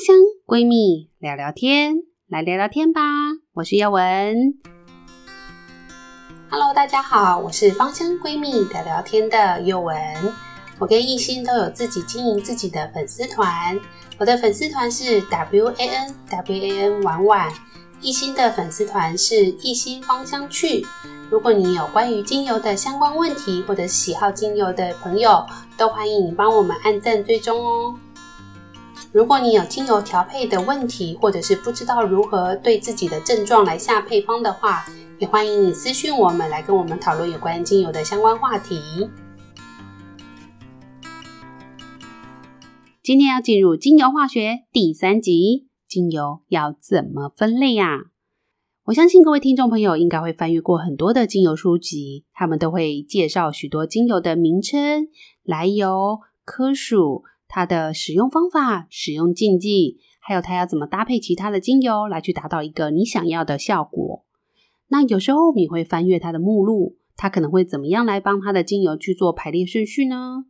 香闺蜜聊聊天，来聊聊天吧。我是宥雯。Hello，大家好，我是芳香闺蜜聊聊天的宥雯。我跟艺兴都有自己经营自己的粉丝团，我的粉丝团是 W A N W A N 婉婉，艺兴的粉丝团是艺兴芳香趣。如果你有关于精油的相关问题，或者喜好精油的朋友，都欢迎你帮我们按赞追踪哦。如果你有精油调配的问题，或者是不知道如何对自己的症状来下配方的话，也欢迎你私讯我们来跟我们讨论有关精油的相关话题。今天要进入精油化学第三集，精油要怎么分类呀？我相信各位听众朋友应该会翻阅过很多的精油书籍，他们都会介绍许多精油的名称、来由、科属。它的使用方法、使用禁忌，还有它要怎么搭配其他的精油来去达到一个你想要的效果。那有时候你会翻阅它的目录，它可能会怎么样来帮它的精油去做排列顺序呢？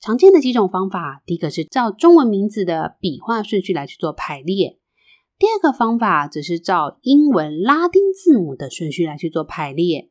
常见的几种方法，第一个是照中文名字的笔画顺序来去做排列，第二个方法则是照英文拉丁字母的顺序来去做排列，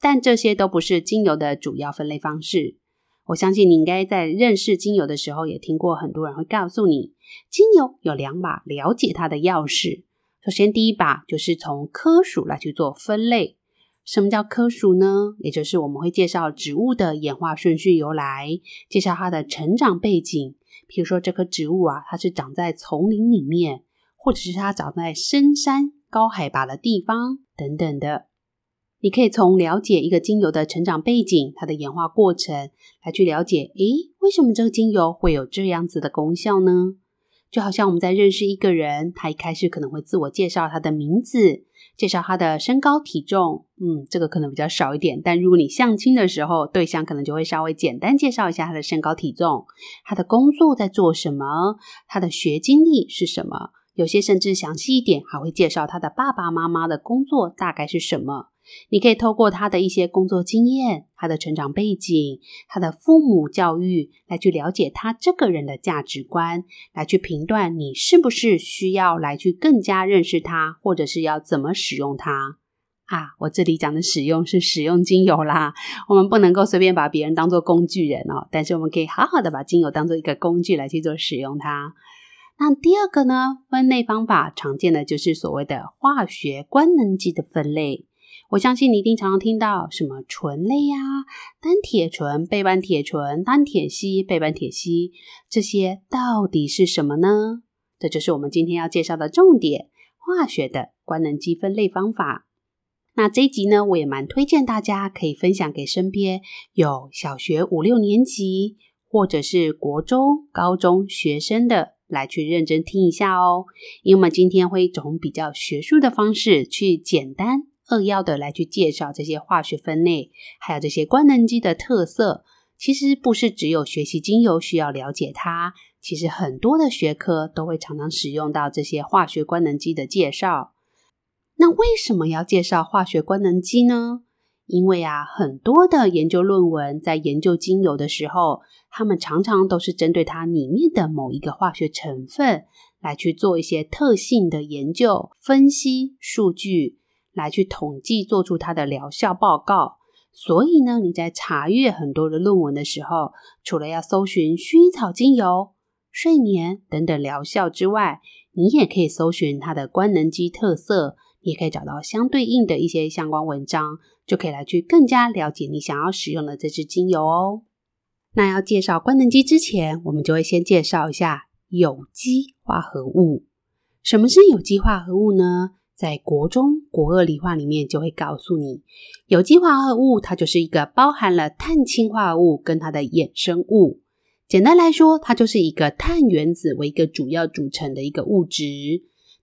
但这些都不是精油的主要分类方式。我相信你应该在认识精油的时候，也听过很多人会告诉你，精油有两把了解它的钥匙。首先，第一把就是从科属来去做分类。什么叫科属呢？也就是我们会介绍植物的演化顺序由来，介绍它的成长背景。譬如说，这棵植物啊，它是长在丛林里面，或者是它长在深山高海拔的地方等等的。你可以从了解一个精油的成长背景、它的演化过程来去了解，诶，为什么这个精油会有这样子的功效呢？就好像我们在认识一个人，他一开始可能会自我介绍他的名字，介绍他的身高体重，嗯，这个可能比较少一点。但如果你相亲的时候，对象可能就会稍微简单介绍一下他的身高体重，他的工作在做什么，他的学经历是什么，有些甚至详细一点，还会介绍他的爸爸妈妈的工作大概是什么。你可以透过他的一些工作经验、他的成长背景、他的父母教育，来去了解他这个人的价值观，来去评断你是不是需要来去更加认识他，或者是要怎么使用它啊。我这里讲的使用是使用精油啦，我们不能够随便把别人当做工具人哦，但是我们可以好好的把精油当做一个工具来去做使用它。那第二个呢，分类方法常见的就是所谓的化学官能基的分类。我相信你一定常常听到什么醇类呀、单铁醇、倍半铁醇、单铁烯、倍半铁烯，这些到底是什么呢？这就是我们今天要介绍的重点——化学的官能基分类方法。那这一集呢，我也蛮推荐大家可以分享给身边有小学五六年级或者是国中、高中学生的，来去认真听一下哦。因为我们今天会从比较学术的方式去简单。扼要的来去介绍这些化学分类，还有这些官能基的特色。其实不是只有学习精油需要了解它，其实很多的学科都会常常使用到这些化学官能基的介绍。那为什么要介绍化学官能基呢？因为啊，很多的研究论文在研究精油的时候，他们常常都是针对它里面的某一个化学成分来去做一些特性的研究、分析数据。来去统计，做出它的疗效报告。所以呢，你在查阅很多的论文的时候，除了要搜寻薰衣草精油、睡眠等等疗效之外，你也可以搜寻它的官能基特色，你也可以找到相对应的一些相关文章，就可以来去更加了解你想要使用的这支精油哦。那要介绍官能基之前，我们就会先介绍一下有机化合物。什么是有机化合物呢？在国中国二理化里面就会告诉你，有机化合物它就是一个包含了碳氢化合物跟它的衍生物。简单来说，它就是一个碳原子为一个主要组成的一个物质。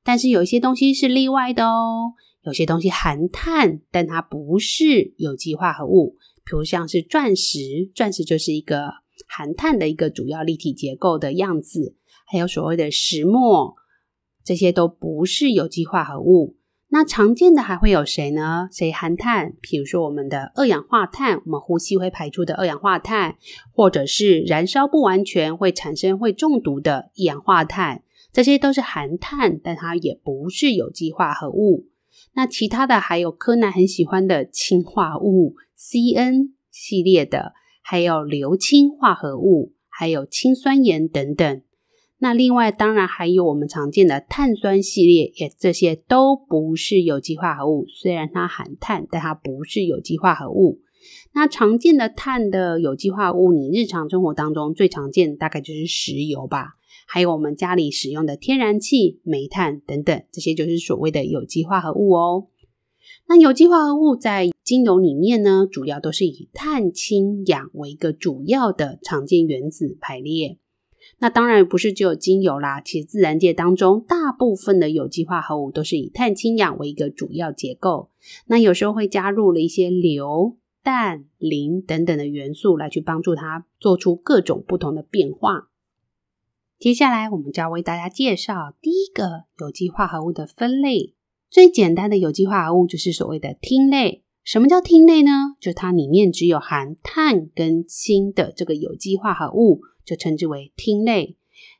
但是有一些东西是例外的哦，有些东西含碳，但它不是有机化合物。比如像是钻石，钻石就是一个含碳的一个主要立体结构的样子。还有所谓的石墨。这些都不是有机化合物。那常见的还会有谁呢？谁含碳？比如说我们的二氧化碳，我们呼吸会排出的二氧化碳，或者是燃烧不完全会产生会中毒的一氧化碳，这些都是含碳，但它也不是有机化合物。那其他的还有柯南很喜欢的氢化物 CN 系列的，还有硫氢化合物，还有氢酸盐等等。那另外当然还有我们常见的碳酸系列，也这些都不是有机化合物。虽然它含碳，但它不是有机化合物。那常见的碳的有机化合物，你日常生活当中最常见大概就是石油吧。还有我们家里使用的天然气、煤炭等等，这些就是所谓的有机化合物哦。那有机化合物在精油里面呢，主要都是以碳、氢、氧为一个主要的常见原子排列。那当然不是只有精油啦，其实自然界当中大部分的有机化合物都是以碳、氢、氧为一个主要结构。那有时候会加入了一些硫、氮、磷等等的元素来去帮助它做出各种不同的变化。接下来，我们就要为大家介绍第一个有机化合物的分类。最简单的有机化合物就是所谓的烃类。什么叫烃类呢？就它里面只有含碳跟氢的这个有机化合物，就称之为烃类。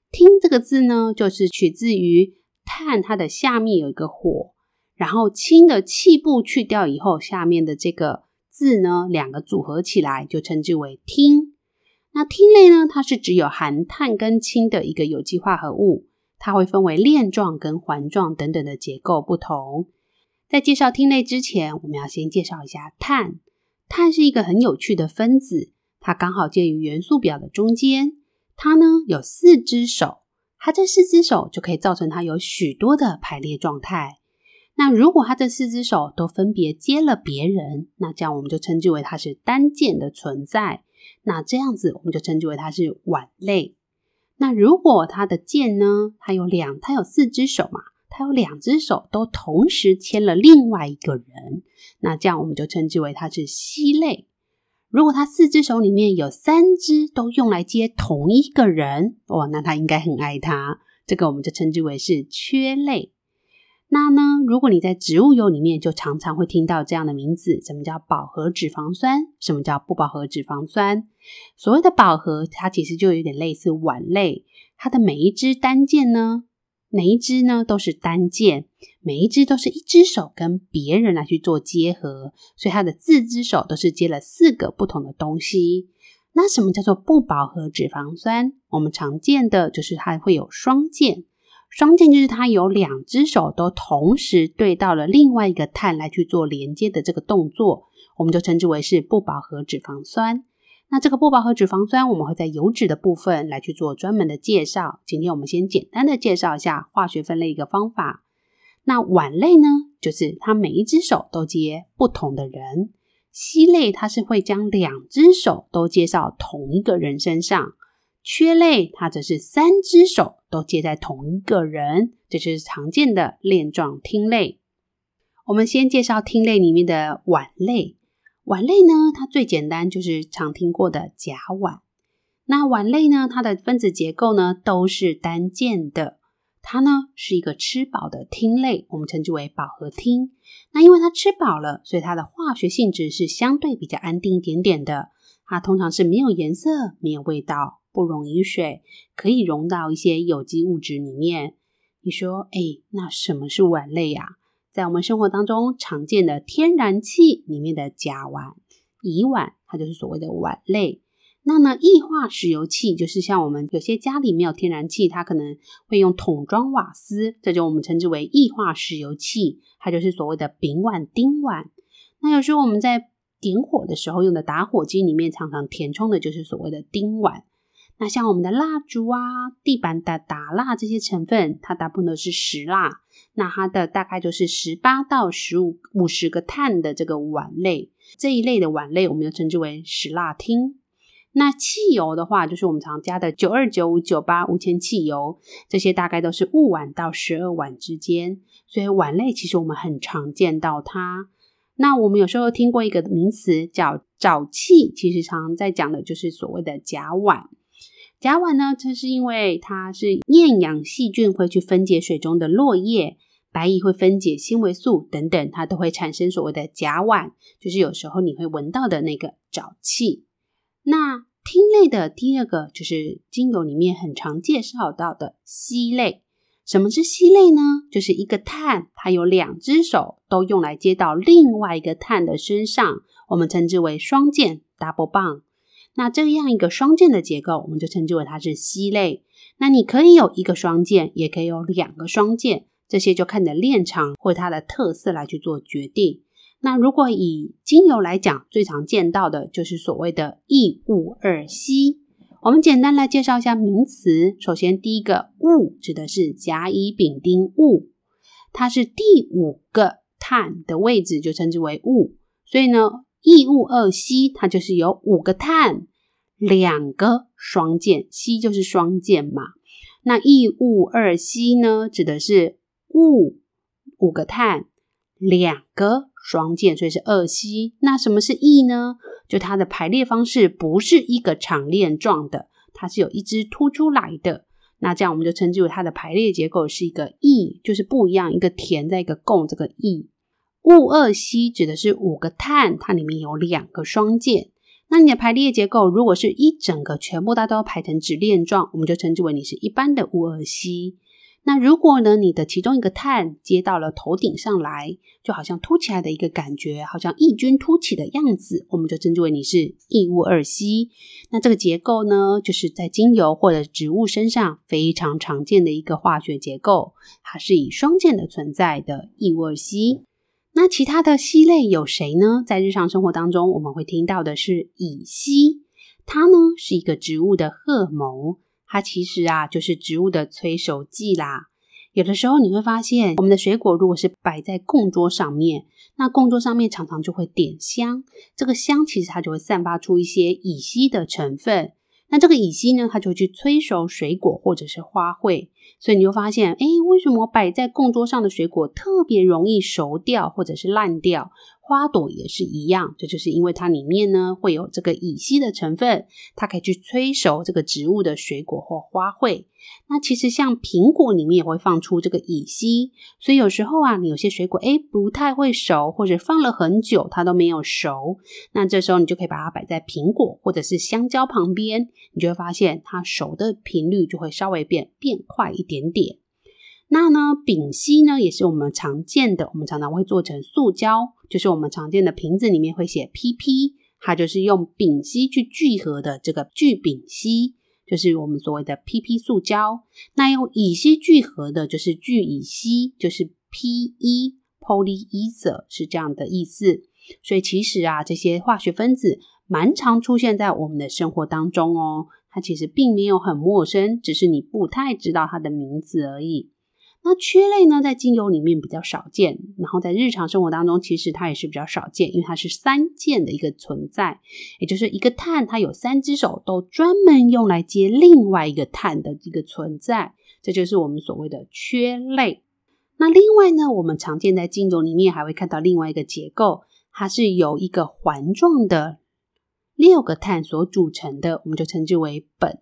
烃这个字呢，就是取自于碳，它的下面有一个火，然后氢的气部去掉以后，下面的这个字呢，两个组合起来就称之为烃。那烃类呢，它是只有含碳跟氢的一个有机化合物，它会分为链状跟环状等等的结构不同。在介绍烃类之前，我们要先介绍一下碳。碳是一个很有趣的分子，它刚好介于元素表的中间。它呢有四只手，它这四只手就可以造成它有许多的排列状态。那如果它这四只手都分别接了别人，那这样我们就称之为它是单键的存在。那这样子，我们就称之为它是烷类。那如果它的键呢，它有两，它有四只手嘛，它有两只手都同时牵了另外一个人，那这样我们就称之为它是烯类。如果他四只手里面有三只都用来接同一个人，哦，那他应该很爱他，这个我们就称之为是缺类。那呢，如果你在植物油里面，就常常会听到这样的名字：什么叫饱和脂肪酸？什么叫不饱和脂肪酸？所谓的饱和，它其实就有点类似烷类，它的每一只单键呢，每一只呢都是单键，每一只都是一只手跟别人来去做结合，所以它的四只手都是接了四个不同的东西。那什么叫做不饱和脂肪酸？我们常见的就是它会有双键。双键就是它有两只手都同时对到了另外一个碳来去做连接的这个动作，我们就称之为是不饱和脂肪酸。那这个不饱和脂肪酸，我们会在油脂的部分来去做专门的介绍。今天我们先简单的介绍一下化学分类一个方法。那烷类呢，就是它每一只手都接不同的人；烯类它是会将两只手都接到同一个人身上。缺类，它则是三只手都接在同一个人，这是常见的链状烃类。我们先介绍烃类里面的烷类。烷类呢，它最简单就是常听过的甲烷。那烷类呢，它的分子结构呢都是单键的。它呢是一个吃饱的烃类，我们称之为饱和烃。那因为它吃饱了，所以它的化学性质是相对比较安定一点点的。它通常是没有颜色、没有味道。不溶于水，可以溶到一些有机物质里面。你说，哎，那什么是烷类呀？在我们生活当中常见的天然气里面的甲烷、乙烷，它就是所谓的烷类。那呢，液化石油气就是像我们有些家里没有天然气，它可能会用桶装瓦斯，这就我们称之为液化石油气，它就是所谓的丙烷、丁烷。那有时候我们在点火的时候用的打火机里面，常常填充的就是所谓的丁烷。那像我们的蜡烛啊、地板的打蜡这些成分，它大部分都是石蜡，那它的大概就是十八到十五五十个碳的这个烷类，这一类的烷类，我们又称之为石蜡烃。那汽油的话，就是我们常加的九二九五九八无铅汽油，这些大概都是五烷到十二烷之间，所以烷类其实我们很常见到它。那我们有时候听过一个名词叫沼气，其实常常在讲的就是所谓的甲烷。甲烷呢，这是因为它是厌氧细菌会去分解水中的落叶，白蚁会分解纤维素等等，它都会产生所谓的甲烷，就是有时候你会闻到的那个沼气。那烃类的第二个就是精油里面很常介绍到的烯类，什么是烯类呢？就是一个碳，它有两只手都用来接到另外一个碳的身上，我们称之为双键 （double bond）。那这样一个双键的结构，我们就称之为它是烯类。那你可以有一个双键，也可以有两个双键，这些就看你的链长或它的特色来去做决定。那如果以精油来讲，最常见到的就是所谓的异戊二烯。我们简单来介绍一下名词。首先，第一个戊指的是甲乙丙丁戊，它是第五个碳的位置，就称之为戊。所以呢，异戊二烯它就是有五个碳，两个双键，烯就是双键嘛。那异戊二烯呢，指的是戊五个碳，两个双键，所以是二烯。那什么是异呢？就它的排列方式不是一个长链状的，它是有一支凸出来的。那这样我们就称之为它的排列结构是一个异，就是不一样，一个填在一个共，这个异。戊二烯指的是五个碳，它里面有两个双键。那你的排列结构如果是一整个全部它都排成直链状，我们就称之为你是一般的戊二烯。那如果呢，你的其中一个碳接到了头顶上来，就好像凸起来的一个感觉，好像异军突起的样子，我们就称之为你是异戊二烯。那这个结构呢，就是在精油或者植物身上非常常见的一个化学结构，它是以双键的存在的异戊二烯。那其他的烯类有谁呢？在日常生活当中，我们会听到的是乙烯，它呢是一个植物的荷。它其实啊，就是植物的催熟剂啦。有的时候你会发现，我们的水果如果是摆在供桌上面，那供桌上面常常就会点香。这个香其实它就会散发出一些乙烯的成分。那这个乙烯呢，它就去催熟水果或者是花卉。所以你就发现，哎，为什么摆在供桌上的水果特别容易熟掉或者是烂掉？花朵也是一样，这就是因为它里面呢会有这个乙烯的成分，它可以去催熟这个植物的水果或花卉。那其实像苹果里面也会放出这个乙烯，所以有时候啊，你有些水果诶不太会熟，或者放了很久它都没有熟，那这时候你就可以把它摆在苹果或者是香蕉旁边，你就会发现它熟的频率就会稍微变变快一点点。那呢，丙烯呢也是我们常见的，我们常常会做成塑胶，就是我们常见的瓶子里面会写 PP，它就是用丙烯去聚合的这个聚丙烯，就是我们所谓的 PP 塑胶。那用乙烯聚合的就是聚乙烯，就是 PE polyether 是这样的意思。所以其实啊，这些化学分子蛮常出现在我们的生活当中哦，它其实并没有很陌生，只是你不太知道它的名字而已。那缺类呢，在精油里面比较少见，然后在日常生活当中，其实它也是比较少见，因为它是三键的一个存在，也就是一个碳，它有三只手，都专门用来接另外一个碳的一个存在，这就是我们所谓的缺类。那另外呢，我们常见在精油里面还会看到另外一个结构，它是由一个环状的六个碳所组成的，我们就称之为苯。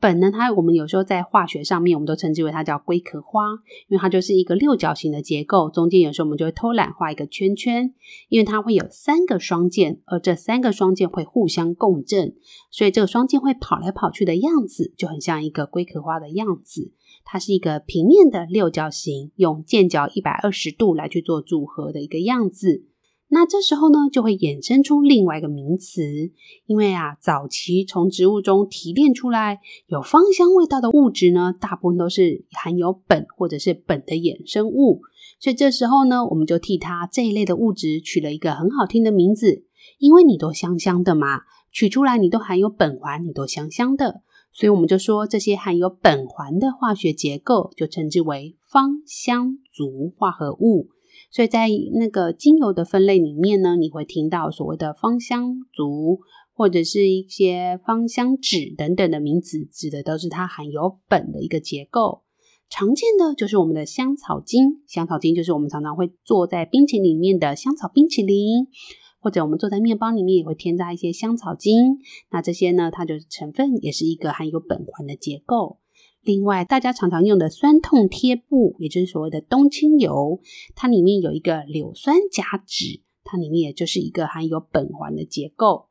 苯呢，它我们有时候在化学上面，我们都称之为它叫龟壳花，因为它就是一个六角形的结构，中间有时候我们就会偷懒画一个圈圈，因为它会有三个双键，而这三个双键会互相共振，所以这个双键会跑来跑去的样子就很像一个龟壳花的样子。它是一个平面的六角形，用键角一百二十度来去做组合的一个样子。那这时候呢，就会衍生出另外一个名词，因为啊，早期从植物中提炼出来有芳香味道的物质呢，大部分都是含有苯或者是苯的衍生物，所以这时候呢，我们就替它这一类的物质取了一个很好听的名字，因为你都香香的嘛，取出来你都含有苯环，你都香香的，所以我们就说这些含有苯环的化学结构就称之为芳香族化合物。所以在那个精油的分类里面呢，你会听到所谓的芳香族或者是一些芳香酯等等的名词，指的都是它含有苯的一个结构。常见的就是我们的香草精，香草精就是我们常常会做在冰淇淋里面的香草冰淇淋，或者我们做在面包里面也会添加一些香草精。那这些呢，它就是成分也是一个含有苯环的结构。另外，大家常常用的酸痛贴布，也就是所谓的冬青油，它里面有一个硫酸甲酯，它里面也就是一个含有苯环的结构。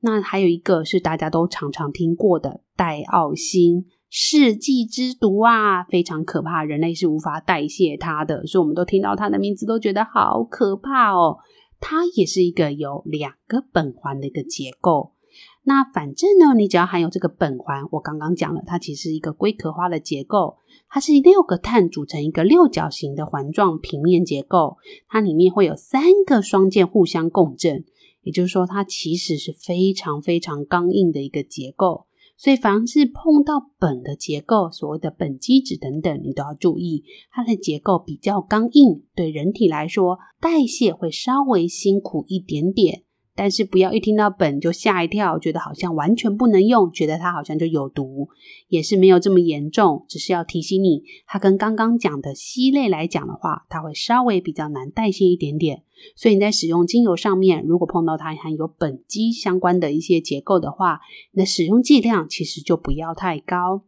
那还有一个是大家都常常听过的戴奥辛，世纪之毒啊，非常可怕，人类是无法代谢它的，所以我们都听到它的名字都觉得好可怕哦。它也是一个有两个苯环的一个结构。那反正呢，你只要含有这个苯环，我刚刚讲了，它其实是一个龟壳花的结构，它是六个碳组成一个六角形的环状平面结构，它里面会有三个双键互相共振，也就是说，它其实是非常非常刚硬的一个结构。所以，凡是碰到苯的结构，所谓的苯基酯等等，你都要注意，它的结构比较刚硬，对人体来说，代谢会稍微辛苦一点点。但是不要一听到苯就吓一跳，觉得好像完全不能用，觉得它好像就有毒，也是没有这么严重。只是要提醒你，它跟刚刚讲的烯类来讲的话，它会稍微比较难代谢一点点。所以你在使用精油上面，如果碰到它含有苯基相关的一些结构的话，你的使用剂量其实就不要太高。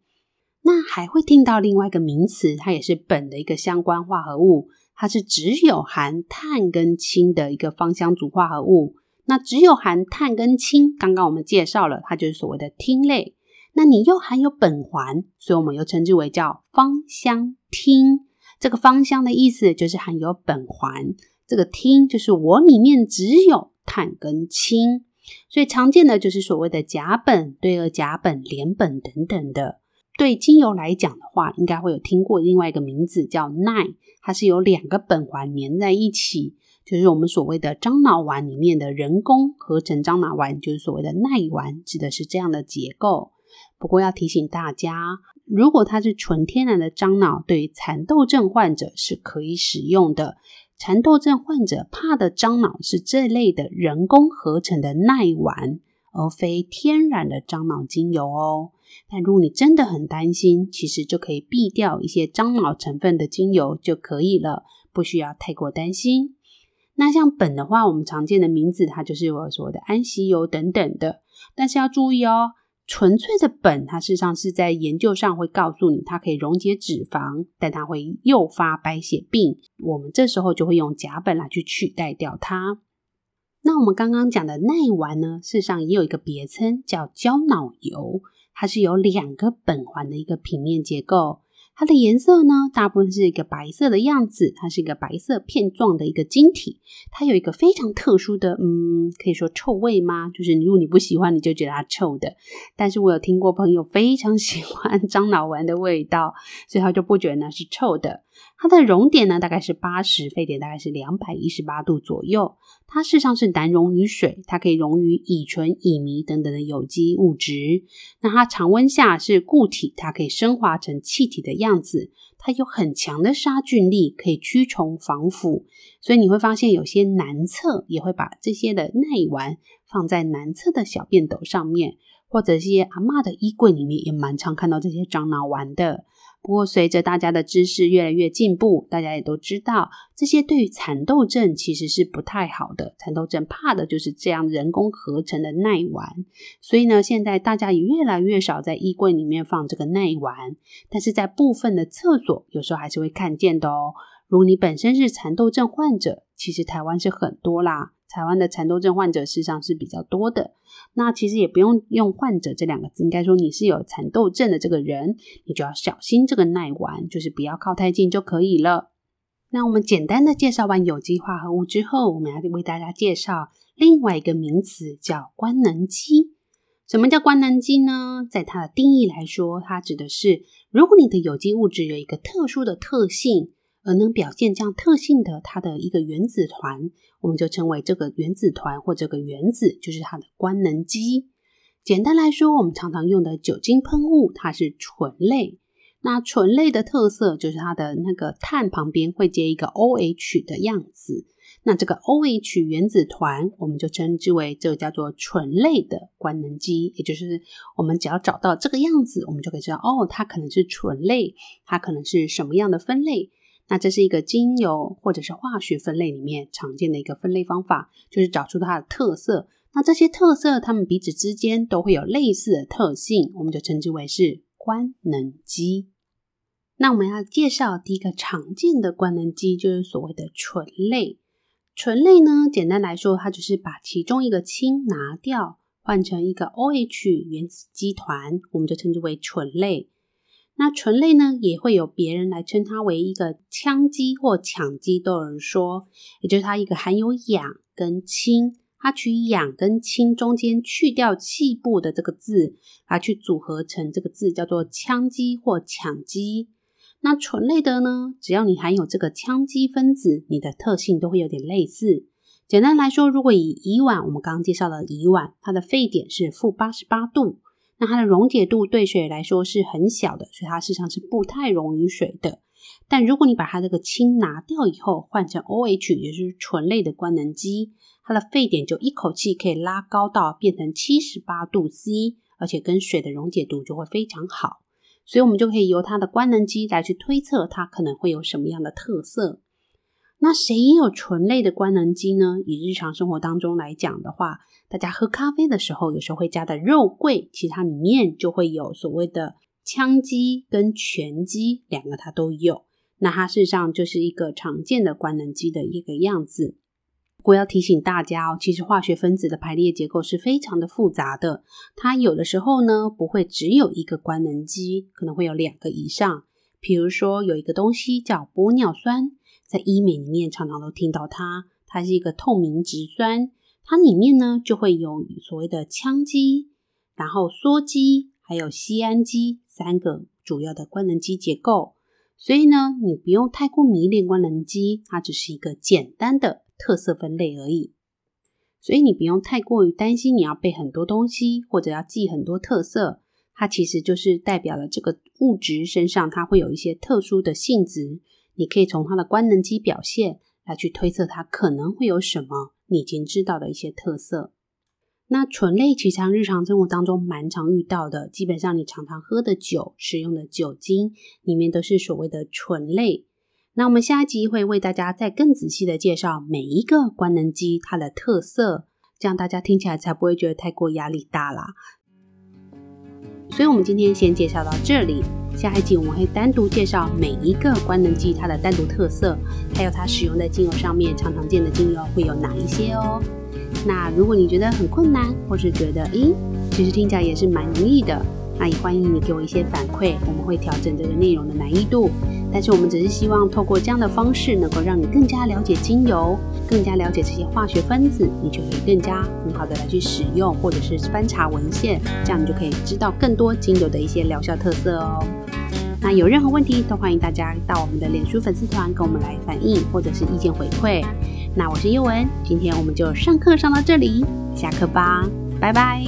那还会听到另外一个名词，它也是苯的一个相关化合物，它是只有含碳跟氢的一个芳香族化合物。那只有含碳跟氢，刚刚我们介绍了，它就是所谓的烃类。那你又含有苯环，所以我们又称之为叫芳香烃。这个芳香的意思就是含有苯环，这个烃就是我里面只有碳跟氢。所以常见的就是所谓的甲苯、对二甲苯、联苯等等的。对精油来讲的话，应该会有听过另外一个名字叫氖，它是有两个苯环连在一起。就是我们所谓的樟脑丸里面的人工合成樟脑丸，就是所谓的耐丸，指的是这样的结构。不过要提醒大家，如果它是纯天然的樟脑，对于蚕豆症患者是可以使用的。蚕豆症患者怕的樟脑是这类的人工合成的耐丸，而非天然的樟脑精油哦。但如果你真的很担心，其实就可以避掉一些樟脑成分的精油就可以了，不需要太过担心。那像苯的话，我们常见的名字，它就是我说的安息油等等的。但是要注意哦，纯粹的苯，它事实上是在研究上会告诉你，它可以溶解脂肪，但它会诱发白血病。我们这时候就会用甲苯来去取代掉它。那我们刚刚讲的氖丸呢，事实上也有一个别称叫胶脑油，它是有两个苯环的一个平面结构。它的颜色呢，大部分是一个白色的样子，它是一个白色片状的一个晶体，它有一个非常特殊的，嗯，可以说臭味吗？就是如果你不喜欢，你就觉得它臭的。但是我有听过朋友非常喜欢 樟脑丸的味道，所以他就不觉得那是臭的。它的熔点呢，大概是八十，沸点大概是两百一十八度左右。它事实上是难溶于水，它可以溶于乙醇、乙醚等等的有机物质。那它常温下是固体，它可以升华成气体的样子。它有很强的杀菌力，可以驱虫防腐。所以你会发现，有些男厕也会把这些的氖丸放在男厕的小便斗上面，或者一些阿嬷的衣柜里面也蛮常看到这些樟脑丸的。不过，随着大家的知识越来越进步，大家也都知道，这些对于蚕豆症其实是不太好的。蚕豆症怕的就是这样人工合成的耐丸，所以呢，现在大家也越来越少在衣柜里面放这个耐丸，但是在部分的厕所，有时候还是会看见的哦。如果你本身是蚕豆症患者，其实台湾是很多啦。台湾的蚕豆症患者事实上是比较多的，那其实也不用用患者这两个字，应该说你是有蚕豆症的这个人，你就要小心这个耐丸，就是不要靠太近就可以了。那我们简单的介绍完有机化合物之后，我们要为大家介绍另外一个名词，叫官能基。什么叫官能基呢？在它的定义来说，它指的是如果你的有机物质有一个特殊的特性。而能表现这样特性的它的一个原子团，我们就称为这个原子团或这个原子就是它的官能基。简单来说，我们常常用的酒精喷雾，它是醇类。那醇类的特色就是它的那个碳旁边会接一个 OH 的样子。那这个 OH 原子团，我们就称之为这个叫做醇类的官能基。也就是我们只要找到这个样子，我们就可以知道哦，它可能是醇类，它可能是什么样的分类。那这是一个精油或者是化学分类里面常见的一个分类方法，就是找出它的特色。那这些特色，它们彼此之间都会有类似的特性，我们就称之为是官能基。那我们要介绍第一个常见的官能基，就是所谓的醇类。醇类呢，简单来说，它就是把其中一个氢拿掉，换成一个 OH 原子基团，我们就称之为醇类。那醇类呢，也会有别人来称它为一个羟基或羟基，都有人说，也就是它一个含有氧跟氢，它取氧跟氢中间去掉气部的这个字，来去组合成这个字，叫做羟基或羟基。那醇类的呢，只要你含有这个羟基分子，你的特性都会有点类似。简单来说，如果以乙烷，我们刚刚介绍的乙烷，它的沸点是负八十八度。那它的溶解度对水来说是很小的，所以它事实上是不太溶于水的。但如果你把它这个氢拿掉以后，换成 OH，也就是醇类的官能基，它的沸点就一口气可以拉高到变成七十八度 C，而且跟水的溶解度就会非常好。所以我们就可以由它的官能基来去推测它可能会有什么样的特色。那谁也有醇类的官能基呢？以日常生活当中来讲的话，大家喝咖啡的时候，有时候会加的肉桂，其实它里面就会有所谓的羟基跟醛基两个，它都有。那它事实上就是一个常见的官能基的一个样子。不过要提醒大家哦，其实化学分子的排列结构是非常的复杂的，它有的时候呢不会只有一个官能基，可能会有两个以上。比如说有一个东西叫玻尿酸。在医美里面常常都听到它，它是一个透明质酸，它里面呢就会有所谓的羟基，然后羧基，还有酰胺基三个主要的官能基结构。所以呢，你不用太过迷恋官能基，它只是一个简单的特色分类而已。所以你不用太过于担心你要背很多东西，或者要记很多特色，它其实就是代表了这个物质身上它会有一些特殊的性质。你可以从它的官能基表现来去推测它可能会有什么你已经知道的一些特色。那醇类其实日常生活当中蛮常遇到的，基本上你常常喝的酒、使用的酒精里面都是所谓的醇类。那我们下一集会为大家再更仔细的介绍每一个官能基它的特色，这样大家听起来才不会觉得太过压力大啦。所以我们今天先介绍到这里。下一集我们会单独介绍每一个官能剂它的单独特色，还有它使用在精油上面常常见的精油会有哪一些哦。那如果你觉得很困难，或是觉得咦，其实听起来也是蛮容易的，那也欢迎你给我一些反馈，我们会调整这个内容的难易度。但是我们只是希望透过这样的方式，能够让你更加了解精油，更加了解这些化学分子，你就可以更加很好的来去使用，或者是翻查文献，这样你就可以知道更多精油的一些疗效特色哦。那有任何问题，都欢迎大家到我们的脸书粉丝团跟我们来反映，或者是意见回馈。那我是宥雯，今天我们就上课上到这里，下课吧，拜拜。